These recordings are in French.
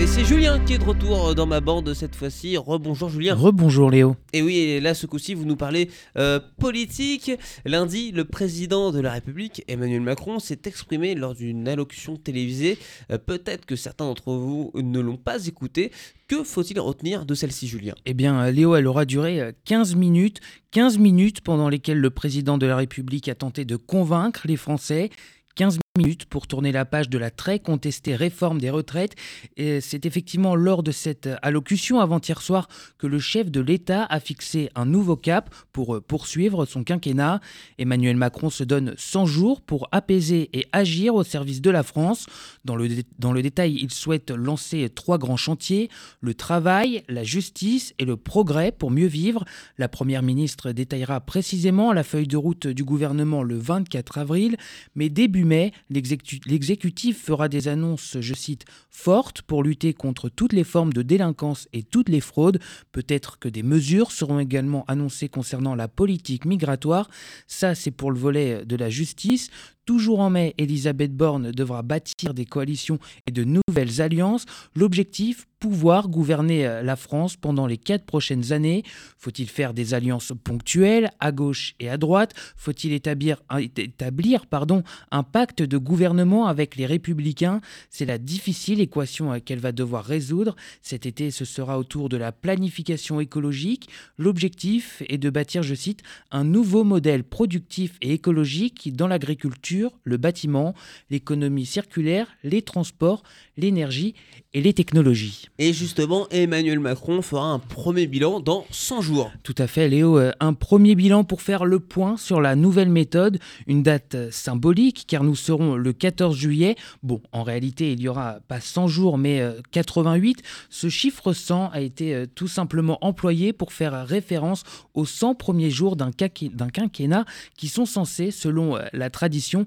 Et c'est Julien qui est de retour dans ma bande cette fois-ci. Rebonjour Julien. Rebonjour Léo. Et oui, et là ce coup-ci vous nous parlez euh, politique. Lundi, le président de la République, Emmanuel Macron, s'est exprimé lors d'une allocution télévisée. Euh, Peut-être que certains d'entre vous ne l'ont pas écouté. Que faut-il retenir de celle-ci, Julien? Eh bien, Léo, elle aura duré euh, 15 minutes. 15 minutes pendant lesquelles le président de la République a tenté de convaincre les Français. 15 minutes pour tourner la page de la très contestée réforme des retraites. Et c'est effectivement lors de cette allocution avant-hier soir que le chef de l'État a fixé un nouveau cap pour euh, poursuivre son quinquennat. Emmanuel Macron se donne 100 jours pour apaiser et agir au service de la France. Dans le, dans le détail, il souhaite lancer trois grands chantiers, le travail, la justice et le progrès pour mieux vivre. La Première ministre détaillera précisément la feuille de route du gouvernement le 24 avril, mais début mai, l'exécutif fera des annonces, je cite, fortes pour lutter contre toutes les formes de délinquance et toutes les fraudes. Peut-être que des mesures seront également annoncées concernant la politique migratoire. Ça, c'est pour le volet de la justice. Toujours en mai, Elisabeth Borne devra bâtir des coalitions et de nouvelles alliances. L'objectif, pouvoir gouverner euh, la France pendant les quatre prochaines années. Faut-il faire des alliances ponctuelles à gauche et à droite? Faut-il établir, un- pacte de gouvernement avec les républicains? C'est la difficile équation euh, qu'elle va devoir résoudre. Cet été, ce sera autour de la planification écologique. L'objectif est de bâtir, je cite, un nouveau modèle productif et écologique dans l'agriculture, le bâtiment, l'économie circulaire, les transports, l'énergie et les technologies. Et justement, Emmanuel Macron fera un premier bilan dans 100 jours. Tout à fait, Léo. Euh, Un premier bilan pour faire le point sur la nouvelle méthode, une date euh, symbolique car nous serons le 14 juillet. Bon, en réalité, il y aura pas 100 jours mais euh, 88. Ce chiffre 100 a été euh, tout simplement employé pour faire référence aux 100 premiers jours d'un quinquennat qui sont censés, selon euh, la tradition,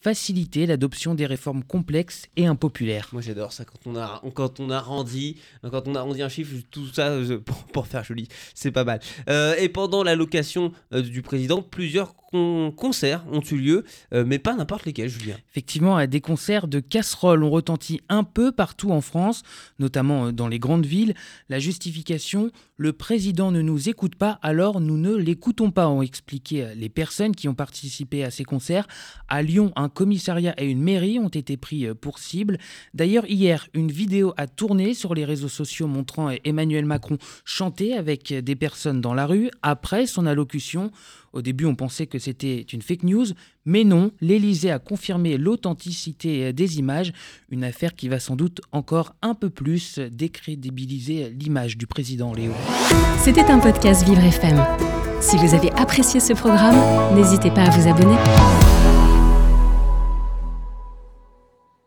faciliter l'adoption des réformes complexes et impopulaires. Moi j'adore ça quand on a quand on arrondit quand on arrondit un chiffre tout ça euh, pour, pour faire joli c'est pas mal Euh, et pendant l'allocation euh, du président plusieurs con- concerts ont eu lieu euh, mais pas n'importe lesquels Julien Effectivement, euh, des concerts de casseroles ont retenti un peu partout en France, notamment dans les grandes villes. La justification, le président ne nous écoute pas, alors nous ne l'écoutons pas, ont expliqué les personnes qui ont participé à ces concerts. À Lyon, un commissariat et une mairie ont été pris euh, pour cible. D'ailleurs, hier, une vidéo a tourné sur les réseaux sociaux montrant euh, Emmanuel Macron chanter avec euh, des personnes dans la rue après son allocution. Au début, on pensait que c'était une fake news, mais non, l'Élysée a confirmé l'authenticité des images, une affaire qui va sans doute encore un peu plus décrédibiliser l'image du président Léo. C'était un podcast Vivre FM. Si vous avez apprécié ce programme, n'hésitez pas à vous abonner.